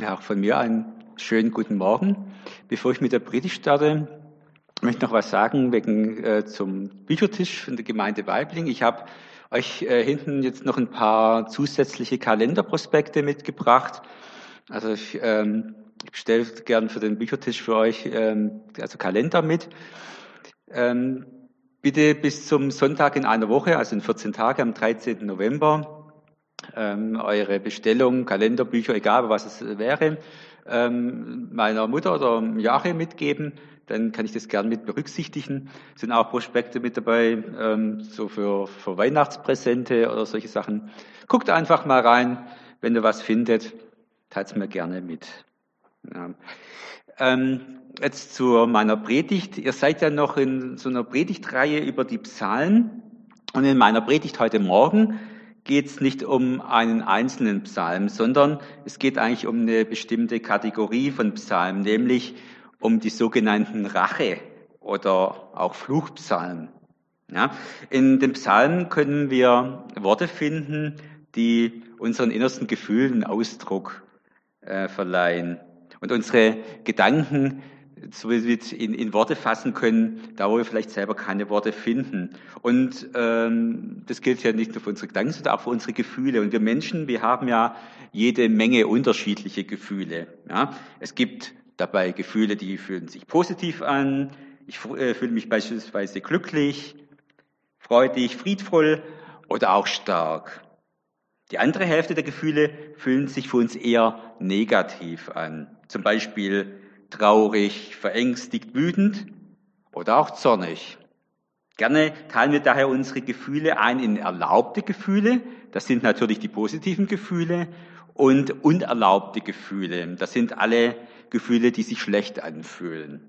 Ja, auch von mir einen schönen guten Morgen. Bevor ich mit der Predigt starte, möchte ich noch was sagen wegen äh, zum Büchertisch von der Gemeinde Weibling. Ich habe euch äh, hinten jetzt noch ein paar zusätzliche Kalenderprospekte mitgebracht. Also ich, ähm, stelle gern für den Büchertisch für euch ähm, also Kalender mit. Ähm, bitte bis zum Sonntag in einer Woche, also in 14 Tagen, am 13. November, ähm, eure Bestellung, Kalenderbücher, egal was es wäre, ähm, meiner Mutter oder Jahre mitgeben, dann kann ich das gern mit berücksichtigen. Es sind auch Prospekte mit dabei, ähm, so für, für Weihnachtspräsente oder solche Sachen. Guckt einfach mal rein, wenn ihr was findet, teilt mir gerne mit. Ja. Ähm, jetzt zu meiner Predigt. Ihr seid ja noch in so einer Predigtreihe über die Psalmen. Und in meiner Predigt heute Morgen geht es nicht um einen einzelnen Psalm, sondern es geht eigentlich um eine bestimmte Kategorie von Psalmen, nämlich um die sogenannten Rache oder auch Fluchpsalmen. Ja, in den Psalmen können wir Worte finden, die unseren innersten Gefühlen Ausdruck äh, verleihen und unsere Gedanken so in, in Worte fassen können, da wo wir vielleicht selber keine Worte finden. Und ähm, das gilt ja nicht nur für unsere Gedanken, sondern auch für unsere Gefühle. Und wir Menschen, wir haben ja jede Menge unterschiedliche Gefühle. Ja? Es gibt dabei Gefühle, die fühlen sich positiv an. Ich äh, fühle mich beispielsweise glücklich, freudig, friedvoll oder auch stark. Die andere Hälfte der Gefühle fühlen sich für uns eher negativ an. Zum Beispiel traurig, verängstigt, wütend oder auch zornig. Gerne teilen wir daher unsere Gefühle ein in erlaubte Gefühle, das sind natürlich die positiven Gefühle, und unerlaubte Gefühle, das sind alle Gefühle, die sich schlecht anfühlen.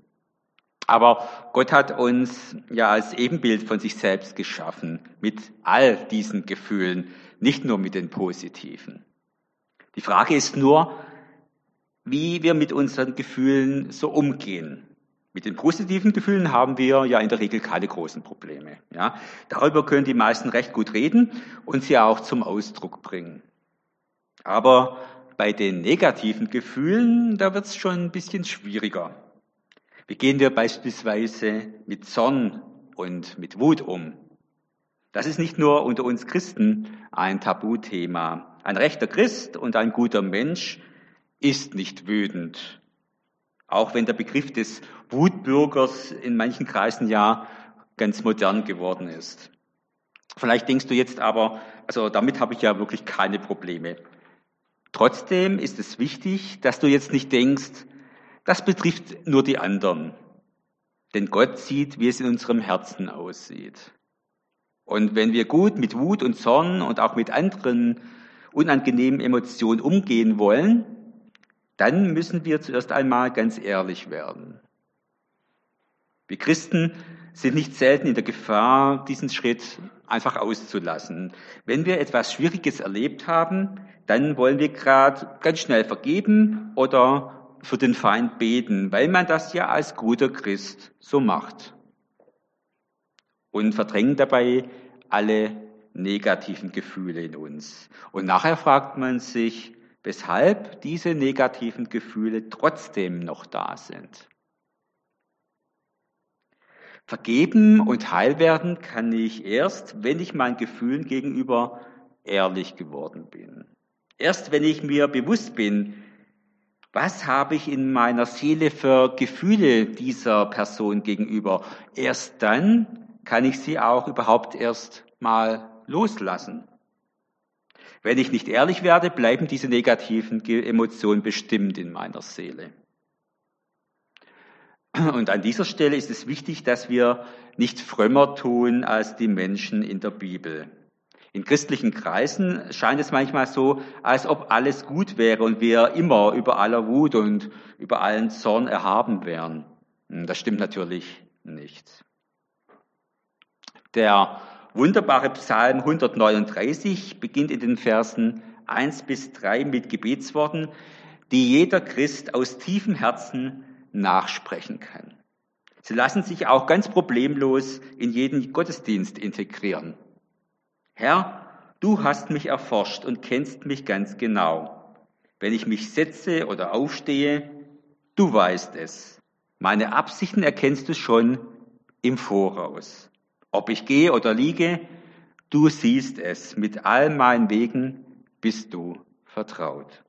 Aber Gott hat uns ja als Ebenbild von sich selbst geschaffen, mit all diesen Gefühlen, nicht nur mit den positiven. Die Frage ist nur, wie wir mit unseren Gefühlen so umgehen. Mit den positiven Gefühlen haben wir ja in der Regel keine großen Probleme. Ja, darüber können die meisten recht gut reden und sie auch zum Ausdruck bringen. Aber bei den negativen Gefühlen, da wird es schon ein bisschen schwieriger. Wie gehen wir beispielsweise mit Zorn und mit Wut um? Das ist nicht nur unter uns Christen ein Tabuthema. Ein rechter Christ und ein guter Mensch ist nicht wütend. Auch wenn der Begriff des Wutbürgers in manchen Kreisen ja ganz modern geworden ist. Vielleicht denkst du jetzt aber, also damit habe ich ja wirklich keine Probleme. Trotzdem ist es wichtig, dass du jetzt nicht denkst, das betrifft nur die anderen. Denn Gott sieht, wie es in unserem Herzen aussieht. Und wenn wir gut mit Wut und Zorn und auch mit anderen unangenehmen Emotionen umgehen wollen, dann müssen wir zuerst einmal ganz ehrlich werden. Wir Christen sind nicht selten in der Gefahr, diesen Schritt einfach auszulassen. Wenn wir etwas Schwieriges erlebt haben, dann wollen wir gerade ganz schnell vergeben oder für den Feind beten, weil man das ja als guter Christ so macht. Und verdrängen dabei alle negativen Gefühle in uns. Und nachher fragt man sich, weshalb diese negativen Gefühle trotzdem noch da sind. Vergeben und heil werden kann ich erst, wenn ich meinen Gefühlen gegenüber ehrlich geworden bin. Erst wenn ich mir bewusst bin, was habe ich in meiner Seele für Gefühle dieser Person gegenüber, erst dann kann ich sie auch überhaupt erst mal loslassen. Wenn ich nicht ehrlich werde, bleiben diese negativen Emotionen bestimmt in meiner Seele. Und an dieser Stelle ist es wichtig, dass wir nicht frömmer tun als die Menschen in der Bibel. In christlichen Kreisen scheint es manchmal so, als ob alles gut wäre und wir immer über aller Wut und über allen Zorn erhaben wären. Das stimmt natürlich nicht. Der wunderbare Psalm 139 beginnt in den Versen 1 bis 3 mit Gebetsworten, die jeder Christ aus tiefem Herzen nachsprechen kann. Sie lassen sich auch ganz problemlos in jeden Gottesdienst integrieren. Herr, du hast mich erforscht und kennst mich ganz genau. wenn ich mich setze oder aufstehe, du weißt es. Meine Absichten erkennst du schon im Voraus. Ob ich gehe oder liege, du siehst es. Mit all meinen Wegen bist du vertraut.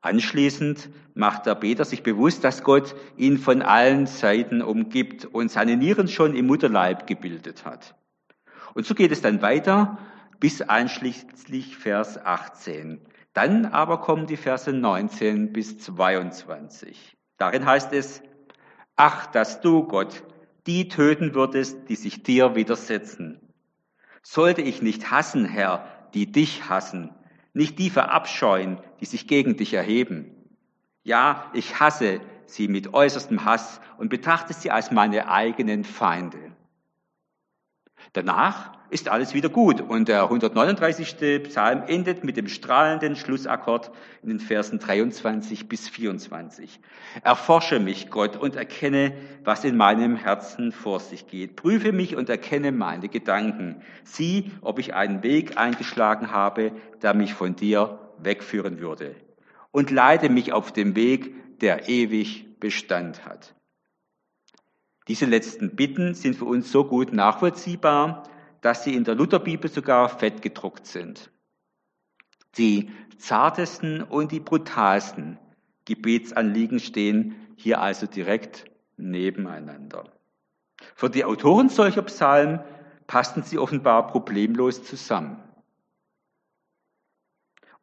Anschließend macht der Beter sich bewusst, dass Gott ihn von allen Seiten umgibt und seine Nieren schon im Mutterleib gebildet hat. Und so geht es dann weiter bis einschließlich Vers 18. Dann aber kommen die Verse 19 bis 22. Darin heißt es, ach, dass du, Gott, die töten würdest, die sich dir widersetzen. Sollte ich nicht hassen, Herr, die dich hassen, nicht die verabscheuen, die sich gegen dich erheben. Ja, ich hasse sie mit äußerstem Hass und betrachte sie als meine eigenen Feinde. Danach ist alles wieder gut. Und der 139. Psalm endet mit dem strahlenden Schlussakkord in den Versen 23 bis 24. Erforsche mich, Gott, und erkenne, was in meinem Herzen vor sich geht. Prüfe mich und erkenne meine Gedanken. Sieh, ob ich einen Weg eingeschlagen habe, der mich von dir wegführen würde. Und leite mich auf dem Weg, der ewig Bestand hat. Diese letzten Bitten sind für uns so gut nachvollziehbar, dass sie in der Lutherbibel sogar fett gedruckt sind. Die zartesten und die brutalsten Gebetsanliegen stehen hier also direkt nebeneinander. Für die Autoren solcher Psalmen passten sie offenbar problemlos zusammen.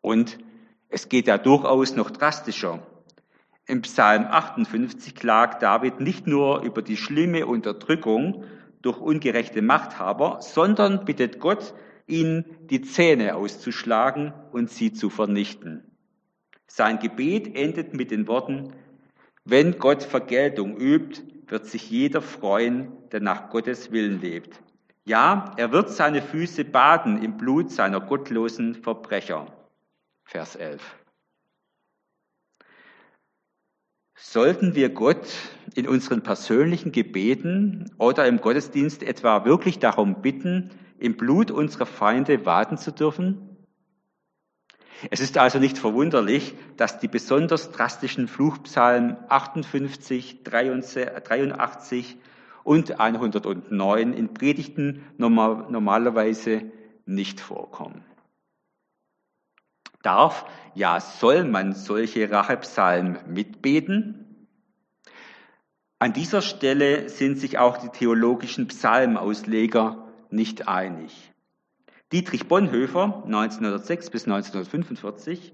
Und es geht ja durchaus noch drastischer. Im Psalm 58 klagt David nicht nur über die schlimme Unterdrückung durch ungerechte Machthaber, sondern bittet Gott, ihnen die Zähne auszuschlagen und sie zu vernichten. Sein Gebet endet mit den Worten, wenn Gott Vergeltung übt, wird sich jeder freuen, der nach Gottes Willen lebt. Ja, er wird seine Füße baden im Blut seiner gottlosen Verbrecher. Vers 11. Sollten wir Gott in unseren persönlichen Gebeten oder im Gottesdienst etwa wirklich darum bitten, im Blut unserer Feinde waden zu dürfen? Es ist also nicht verwunderlich, dass die besonders drastischen Fluchpsalmen 58, 83 und 109 in Predigten normalerweise nicht vorkommen. Darf, ja soll man solche Rachepsalmen mitbeten? An dieser Stelle sind sich auch die theologischen Psalmausleger nicht einig. Dietrich Bonhoeffer, 1906 bis 1945,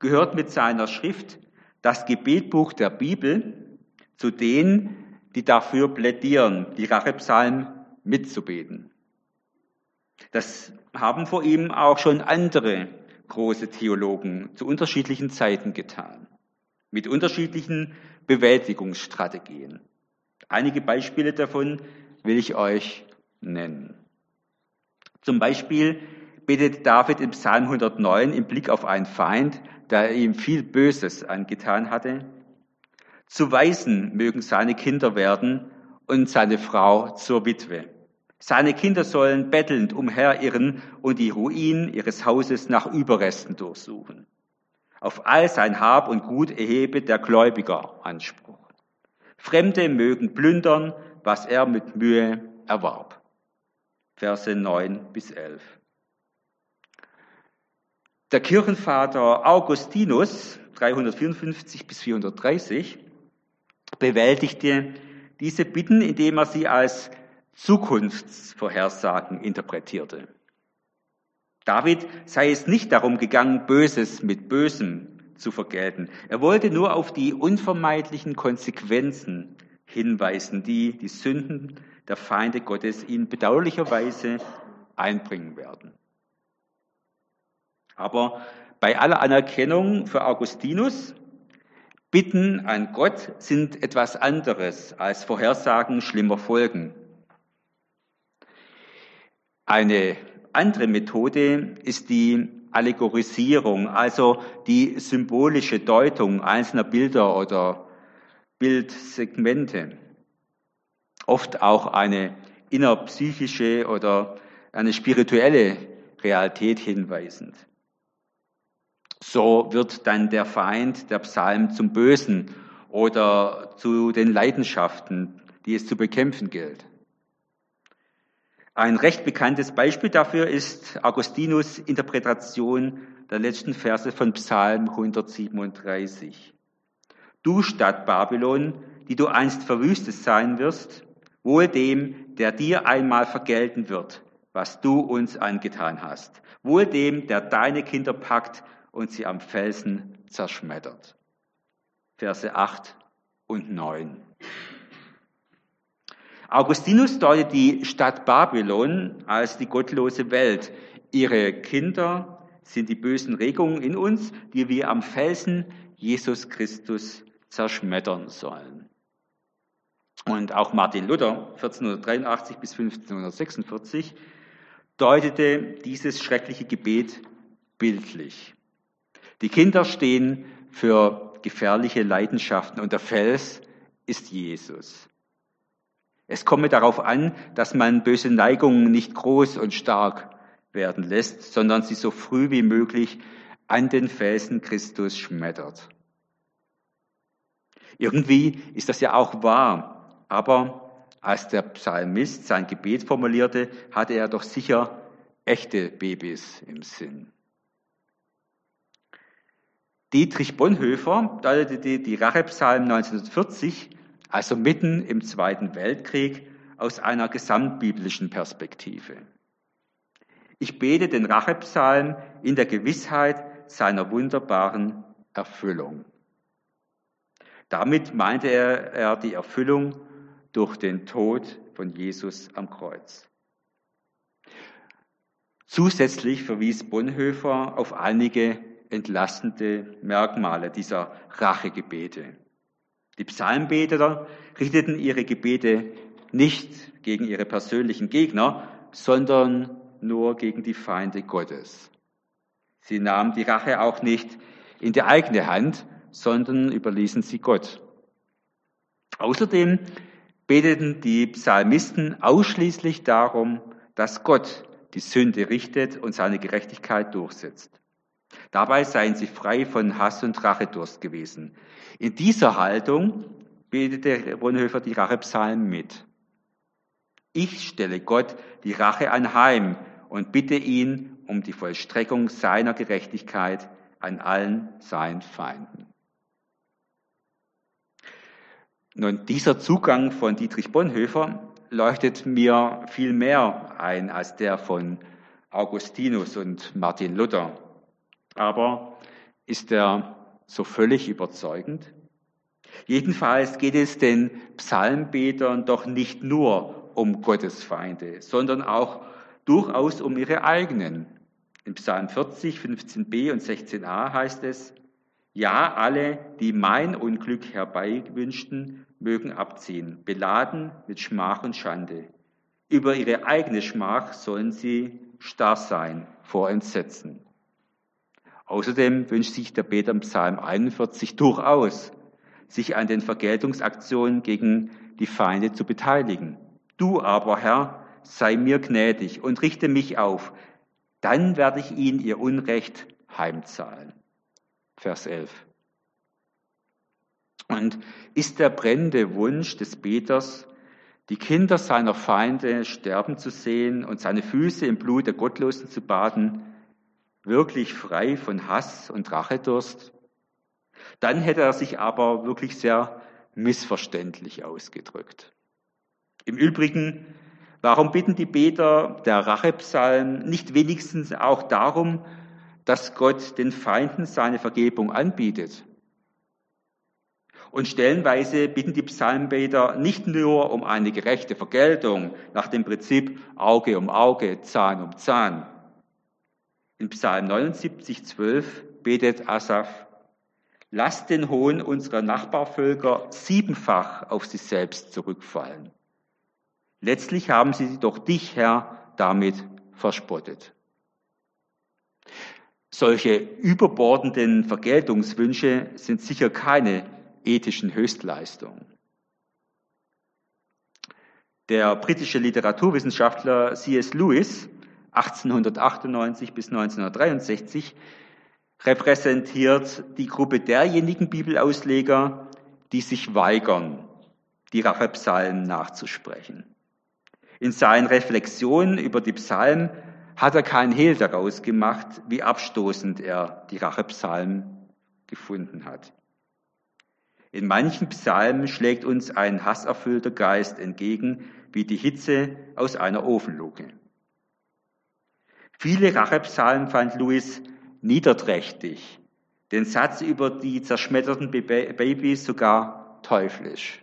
gehört mit seiner Schrift Das Gebetbuch der Bibel zu denen, die dafür plädieren, die Rachepsalmen mitzubeten. Das haben vor ihm auch schon andere große Theologen zu unterschiedlichen Zeiten getan, mit unterschiedlichen Bewältigungsstrategien. Einige Beispiele davon will ich euch nennen. Zum Beispiel betet David im Psalm 109 im Blick auf einen Feind, der ihm viel Böses angetan hatte. Zu Weisen mögen seine Kinder werden und seine Frau zur Witwe. Seine Kinder sollen bettelnd umherirren und die Ruinen ihres Hauses nach Überresten durchsuchen. Auf all sein Hab und Gut erhebe der Gläubiger Anspruch. Fremde mögen plündern, was er mit Mühe erwarb. Verse 9 bis 11. Der Kirchenvater Augustinus, 354 bis 430, bewältigte diese Bitten, indem er sie als Zukunftsvorhersagen interpretierte. David sei es nicht darum gegangen, Böses mit Bösem zu vergelten. Er wollte nur auf die unvermeidlichen Konsequenzen hinweisen, die die Sünden der Feinde Gottes ihn bedauerlicherweise einbringen werden. Aber bei aller Anerkennung für Augustinus, Bitten an Gott sind etwas anderes als Vorhersagen schlimmer Folgen. Eine andere Methode ist die Allegorisierung, also die symbolische Deutung einzelner Bilder oder Bildsegmente. Oft auch eine innerpsychische oder eine spirituelle Realität hinweisend. so wird dann der Feind, der Psalm, zum Bösen oder zu den Leidenschaften, die es zu bekämpfen gilt. Ein recht bekanntes Beispiel dafür ist Augustinus Interpretation der letzten Verse von Psalm 137. Du Stadt Babylon, die du einst verwüstet sein wirst, wohl dem, der dir einmal vergelten wird, was du uns angetan hast. Wohl dem, der deine Kinder packt und sie am Felsen zerschmettert. Verse 8 und 9. Augustinus deutet die Stadt Babylon als die gottlose Welt. Ihre Kinder sind die bösen Regungen in uns, die wir am Felsen Jesus Christus zerschmettern sollen. Und auch Martin Luther, 1483 bis 1546, deutete dieses schreckliche Gebet bildlich. Die Kinder stehen für gefährliche Leidenschaften und der Fels ist Jesus. Es komme darauf an, dass man böse Neigungen nicht groß und stark werden lässt, sondern sie so früh wie möglich an den Felsen Christus schmettert. Irgendwie ist das ja auch wahr, aber als der Psalmist sein Gebet formulierte, hatte er doch sicher echte Babys im Sinn. Dietrich Bonhoeffer deutete die Rachepsalm 1940 also mitten im Zweiten Weltkrieg, aus einer gesamtbiblischen Perspektive. Ich bete den Rachepsalm in der Gewissheit seiner wunderbaren Erfüllung. Damit meinte er, er die Erfüllung durch den Tod von Jesus am Kreuz. Zusätzlich verwies Bonhoeffer auf einige entlastende Merkmale dieser Rachegebete. Die Psalmbeter richteten ihre Gebete nicht gegen ihre persönlichen Gegner, sondern nur gegen die Feinde Gottes. Sie nahmen die Rache auch nicht in die eigene Hand, sondern überließen sie Gott. Außerdem beteten die Psalmisten ausschließlich darum, dass Gott die Sünde richtet und seine Gerechtigkeit durchsetzt. Dabei seien sie frei von Hass und Rachedurst gewesen. In dieser Haltung betete Bonhoeffer die Rachepsalmen mit. Ich stelle Gott die Rache anheim und bitte ihn um die Vollstreckung seiner Gerechtigkeit an allen seinen Feinden. Nun, dieser Zugang von Dietrich Bonhoeffer leuchtet mir viel mehr ein als der von Augustinus und Martin Luther. Aber ist er so völlig überzeugend? Jedenfalls geht es den Psalmbetern doch nicht nur um Gottes Feinde, sondern auch durchaus um ihre eigenen. In Psalm 40, 15b und 16a heißt es, ja, alle, die mein Unglück herbeiwünschten, mögen abziehen, beladen mit Schmach und Schande. Über ihre eigene Schmach sollen sie starr sein vor Entsetzen. Außerdem wünscht sich der Beter im Psalm 41 durchaus, sich an den Vergeltungsaktionen gegen die Feinde zu beteiligen. Du aber, Herr, sei mir gnädig und richte mich auf, dann werde ich ihnen ihr Unrecht heimzahlen. Vers 11. Und ist der brennende Wunsch des Beters, die Kinder seiner Feinde sterben zu sehen und seine Füße im Blut der Gottlosen zu baden, wirklich frei von Hass und Rachedurst? Dann hätte er sich aber wirklich sehr missverständlich ausgedrückt. Im Übrigen, warum bitten die Beter der Rachepsalm nicht wenigstens auch darum, dass Gott den Feinden seine Vergebung anbietet? Und stellenweise bitten die Psalmbeter nicht nur um eine gerechte Vergeltung nach dem Prinzip Auge um Auge, Zahn um Zahn, in Psalm 79, 12 betet Asaph, Lasst den Hohn unserer Nachbarvölker siebenfach auf sich selbst zurückfallen. Letztlich haben sie doch dich, Herr, damit verspottet. Solche überbordenden Vergeltungswünsche sind sicher keine ethischen Höchstleistungen. Der britische Literaturwissenschaftler C.S. Lewis 1898 bis 1963 repräsentiert die Gruppe derjenigen Bibelausleger, die sich weigern, die Rachepsalmen nachzusprechen. In seinen Reflexionen über die Psalmen hat er keinen Hehl daraus gemacht, wie abstoßend er die Rachepsalmen gefunden hat. In manchen Psalmen schlägt uns ein hasserfüllter Geist entgegen, wie die Hitze aus einer Ofenluke. Viele Rachepsalmen fand Louis niederträchtig, den Satz über die zerschmetterten Babys sogar teuflisch.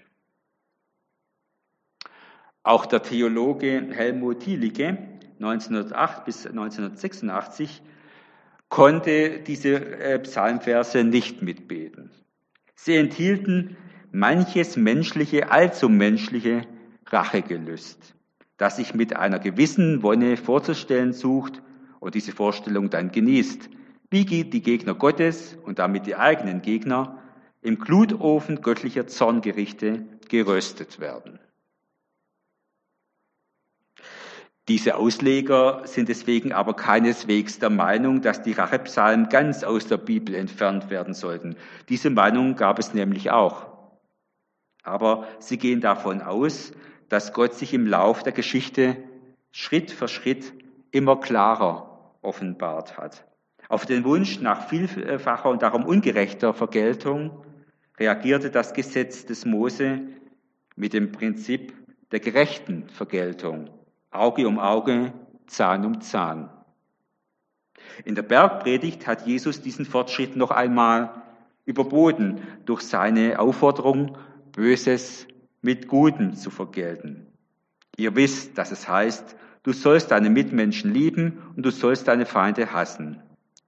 Auch der Theologe Helmut Thielicke 1908 bis 1986 konnte diese äh, Psalmverse nicht mitbeten. Sie enthielten manches menschliche, allzu menschliche Rachegelüst, das sich mit einer gewissen Wonne vorzustellen sucht und diese Vorstellung dann genießt, wie die Gegner Gottes und damit die eigenen Gegner im Glutofen göttlicher Zorngerichte geröstet werden. Diese Ausleger sind deswegen aber keineswegs der Meinung, dass die Rachepsalmen ganz aus der Bibel entfernt werden sollten. Diese Meinung gab es nämlich auch. Aber sie gehen davon aus, dass Gott sich im Lauf der Geschichte Schritt für Schritt immer klarer offenbart hat. Auf den Wunsch nach vielfacher und darum ungerechter Vergeltung reagierte das Gesetz des Mose mit dem Prinzip der gerechten Vergeltung. Auge um Auge, Zahn um Zahn. In der Bergpredigt hat Jesus diesen Fortschritt noch einmal überboten durch seine Aufforderung, Böses mit Gutem zu vergelten. Ihr wisst, dass es heißt, du sollst deine Mitmenschen lieben und du sollst deine Feinde hassen.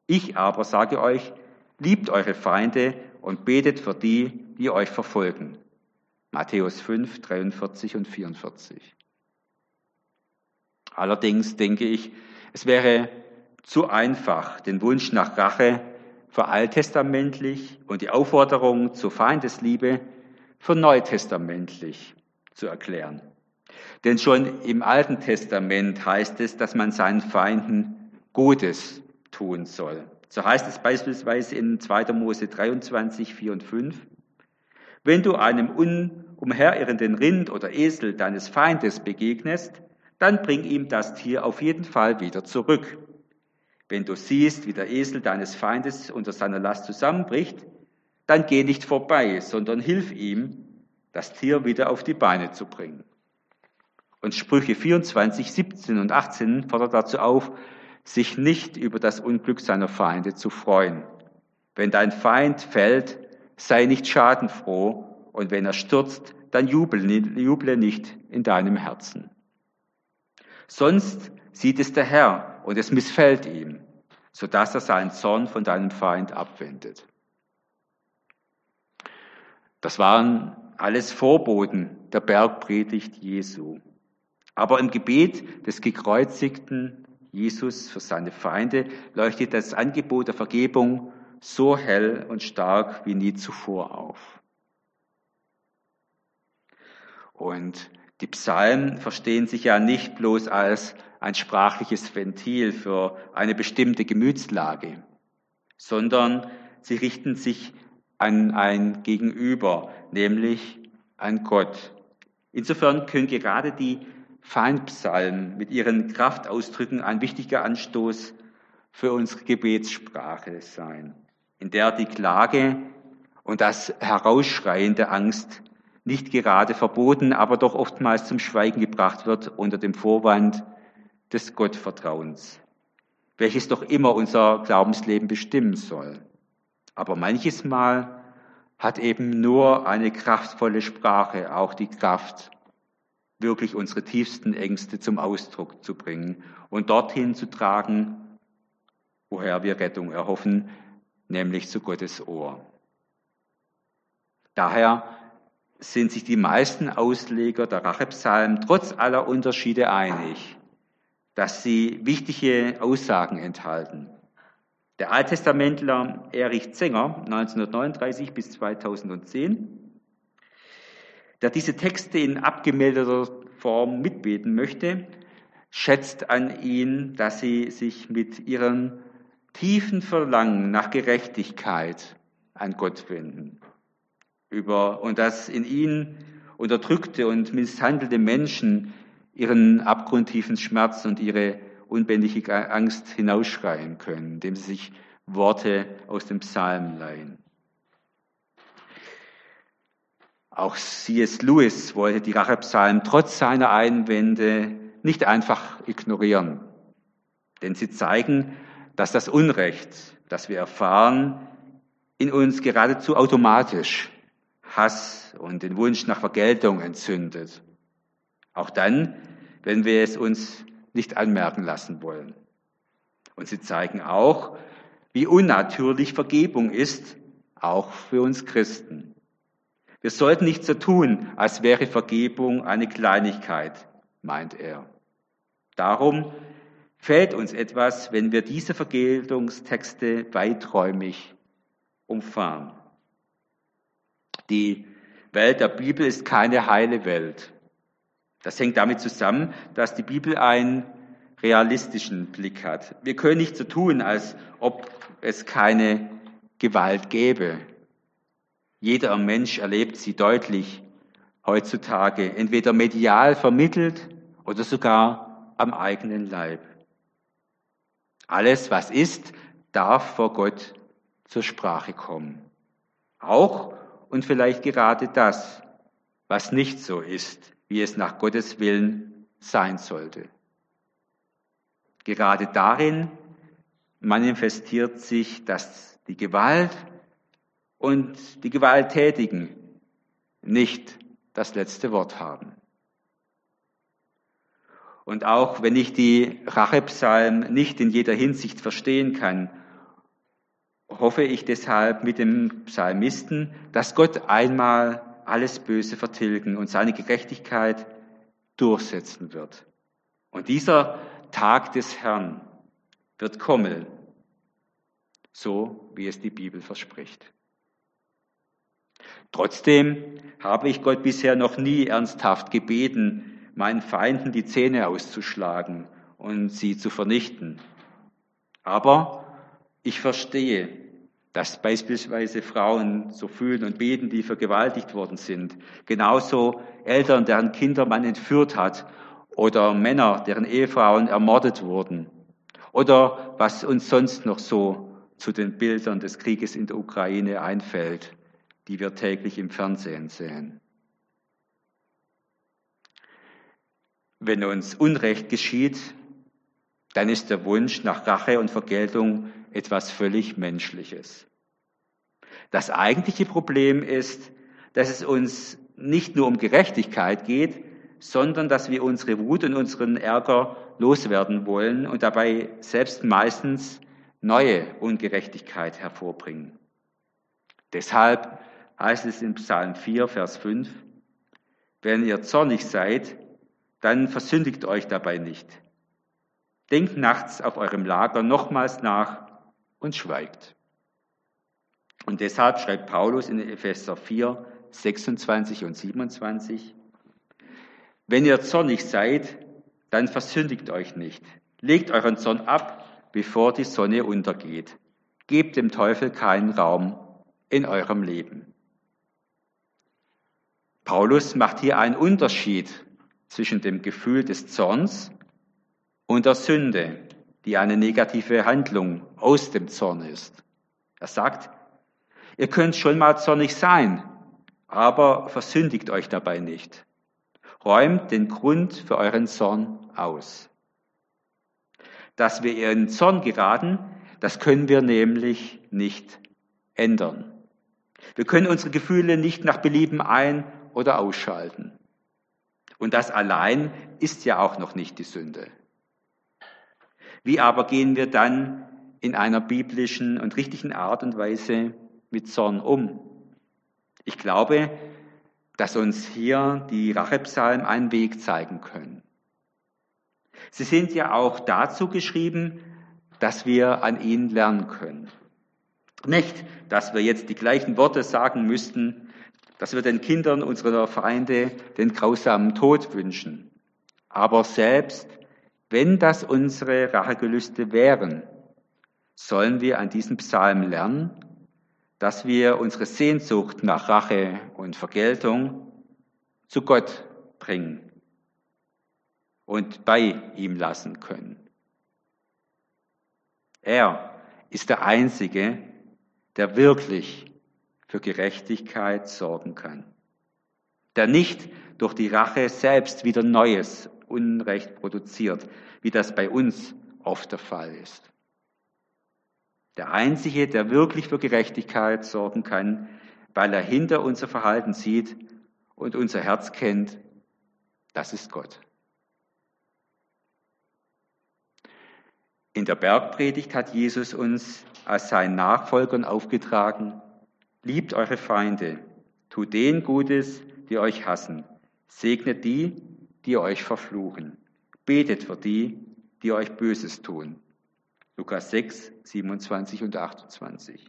Ich aber sage euch, liebt eure Feinde und betet für die, die euch verfolgen. Matthäus 5, 43 und 44. Allerdings denke ich, es wäre zu einfach, den Wunsch nach Rache für alttestamentlich und die Aufforderung zur Feindesliebe für neutestamentlich zu erklären. Denn schon im Alten Testament heißt es, dass man seinen Feinden Gutes tun soll. So heißt es beispielsweise in 2. Mose 23, 4 und 5. Wenn du einem umherirrenden Rind oder Esel deines Feindes begegnest, dann bring ihm das Tier auf jeden Fall wieder zurück. Wenn du siehst, wie der Esel deines Feindes unter seiner Last zusammenbricht, dann geh nicht vorbei, sondern hilf ihm, das Tier wieder auf die Beine zu bringen. Und Sprüche 24, 17 und 18 fordert dazu auf, sich nicht über das Unglück seiner Feinde zu freuen. Wenn dein Feind fällt, sei nicht schadenfroh, und wenn er stürzt, dann juble nicht in deinem Herzen. Sonst sieht es der Herr und es missfällt ihm, so dass er seinen Zorn von deinem Feind abwendet. Das waren alles Vorboten der Bergpredigt Jesu. Aber im Gebet des gekreuzigten Jesus für seine Feinde leuchtet das Angebot der Vergebung so hell und stark wie nie zuvor auf. Und die Psalmen verstehen sich ja nicht bloß als ein sprachliches Ventil für eine bestimmte Gemütslage, sondern sie richten sich an ein Gegenüber, nämlich an Gott. Insofern können gerade die Feindpsalmen mit ihren Kraftausdrücken ein wichtiger Anstoß für unsere Gebetssprache sein, in der die Klage und das Herausschreien der Angst nicht gerade verboten, aber doch oftmals zum Schweigen gebracht wird unter dem Vorwand des Gottvertrauens, welches doch immer unser Glaubensleben bestimmen soll. Aber manches Mal hat eben nur eine kraftvolle Sprache auch die Kraft, wirklich unsere tiefsten Ängste zum Ausdruck zu bringen und dorthin zu tragen, woher wir Rettung erhoffen, nämlich zu Gottes Ohr. Daher sind sich die meisten Ausleger der Rachepsalmen trotz aller Unterschiede einig, dass sie wichtige Aussagen enthalten. Der Alttestamentler Erich Zenger, 1939 bis 2010, der diese Texte in abgemilderter Form mitbeten möchte, schätzt an ihnen, dass sie sich mit ihren tiefen Verlangen nach Gerechtigkeit an Gott wenden. Über, und dass in ihnen unterdrückte und misshandelte Menschen ihren abgrundtiefen Schmerz und ihre unbändige Angst hinausschreien können, indem sie sich Worte aus dem Psalm leihen. Auch C.S. Lewis wollte die Rachepsalmen trotz seiner Einwände nicht einfach ignorieren, denn sie zeigen, dass das Unrecht, das wir erfahren, in uns geradezu automatisch Hass und den Wunsch nach Vergeltung entzündet. Auch dann, wenn wir es uns nicht anmerken lassen wollen. Und sie zeigen auch, wie unnatürlich Vergebung ist, auch für uns Christen. Wir sollten nicht so tun, als wäre Vergebung eine Kleinigkeit, meint er. Darum fällt uns etwas, wenn wir diese Vergeltungstexte weiträumig umfahren. Die Welt der Bibel ist keine heile Welt. Das hängt damit zusammen, dass die Bibel einen realistischen Blick hat. Wir können nicht so tun, als ob es keine Gewalt gäbe. Jeder Mensch erlebt sie deutlich heutzutage, entweder medial vermittelt oder sogar am eigenen Leib. Alles, was ist, darf vor Gott zur Sprache kommen. Auch und vielleicht gerade das, was nicht so ist, wie es nach Gottes Willen sein sollte. Gerade darin manifestiert sich, dass die Gewalt und die Gewalttätigen nicht das letzte Wort haben. Und auch wenn ich die Rachepsalm nicht in jeder Hinsicht verstehen kann, hoffe ich deshalb mit dem Psalmisten, dass Gott einmal alles Böse vertilgen und seine Gerechtigkeit durchsetzen wird. Und dieser Tag des Herrn wird kommen, so wie es die Bibel verspricht. Trotzdem habe ich Gott bisher noch nie ernsthaft gebeten, meinen Feinden die Zähne auszuschlagen und sie zu vernichten. Aber ich verstehe, dass beispielsweise Frauen so fühlen und beten, die vergewaltigt worden sind. Genauso Eltern, deren Kinder man entführt hat oder Männer, deren Ehefrauen ermordet wurden. Oder was uns sonst noch so zu den Bildern des Krieges in der Ukraine einfällt, die wir täglich im Fernsehen sehen. Wenn uns Unrecht geschieht, dann ist der Wunsch nach Rache und Vergeltung etwas völlig Menschliches. Das eigentliche Problem ist, dass es uns nicht nur um Gerechtigkeit geht, sondern dass wir unsere Wut und unseren Ärger loswerden wollen und dabei selbst meistens neue Ungerechtigkeit hervorbringen. Deshalb heißt es in Psalm 4, Vers 5, wenn ihr zornig seid, dann versündigt euch dabei nicht. Denkt nachts auf eurem Lager nochmals nach und schweigt. Und deshalb schreibt Paulus in Epheser 4, 26 und 27, wenn ihr zornig seid, dann versündigt euch nicht. Legt euren Zorn ab, bevor die Sonne untergeht. Gebt dem Teufel keinen Raum in eurem Leben. Paulus macht hier einen Unterschied zwischen dem Gefühl des Zorns und der Sünde, die eine negative Handlung aus dem Zorn ist. Er sagt, ihr könnt schon mal zornig sein, aber versündigt euch dabei nicht. Räumt den Grund für euren Zorn aus. Dass wir in Zorn geraten, das können wir nämlich nicht ändern. Wir können unsere Gefühle nicht nach Belieben ein- oder ausschalten. Und das allein ist ja auch noch nicht die Sünde. Wie aber gehen wir dann in einer biblischen und richtigen Art und Weise mit Zorn um? Ich glaube, dass uns hier die Rachepsalmen einen Weg zeigen können. Sie sind ja auch dazu geschrieben, dass wir an ihnen lernen können. Nicht, dass wir jetzt die gleichen Worte sagen müssten, dass wir den Kindern unserer Feinde den grausamen Tod wünschen. Aber selbst wenn das unsere Rachegelüste wären, sollen wir an diesem Psalm lernen, dass wir unsere Sehnsucht nach Rache und Vergeltung zu Gott bringen und bei ihm lassen können. Er ist der Einzige, der wirklich für Gerechtigkeit sorgen kann, der nicht durch die Rache selbst wieder Neues Unrecht produziert, wie das bei uns oft der Fall ist. Der Einzige, der wirklich für Gerechtigkeit sorgen kann, weil er hinter unser Verhalten sieht und unser Herz kennt, das ist Gott. In der Bergpredigt hat Jesus uns als seinen Nachfolgern aufgetragen, liebt eure Feinde, tut denen Gutes, die euch hassen, segnet die, die euch verfluchen, betet für die, die euch Böses tun. Lukas 6, 27 und 28.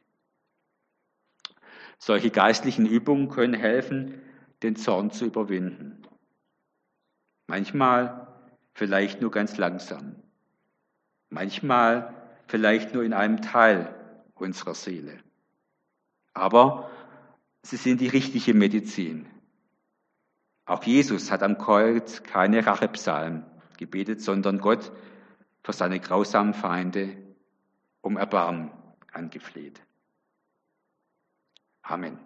Solche geistlichen Übungen können helfen, den Zorn zu überwinden. Manchmal vielleicht nur ganz langsam. Manchmal vielleicht nur in einem Teil unserer Seele. Aber sie sind die richtige Medizin. Auch Jesus hat am Kreuz keine Rachepsalmen gebetet, sondern Gott für seine grausamen Feinde um Erbarmen angefleht. Amen.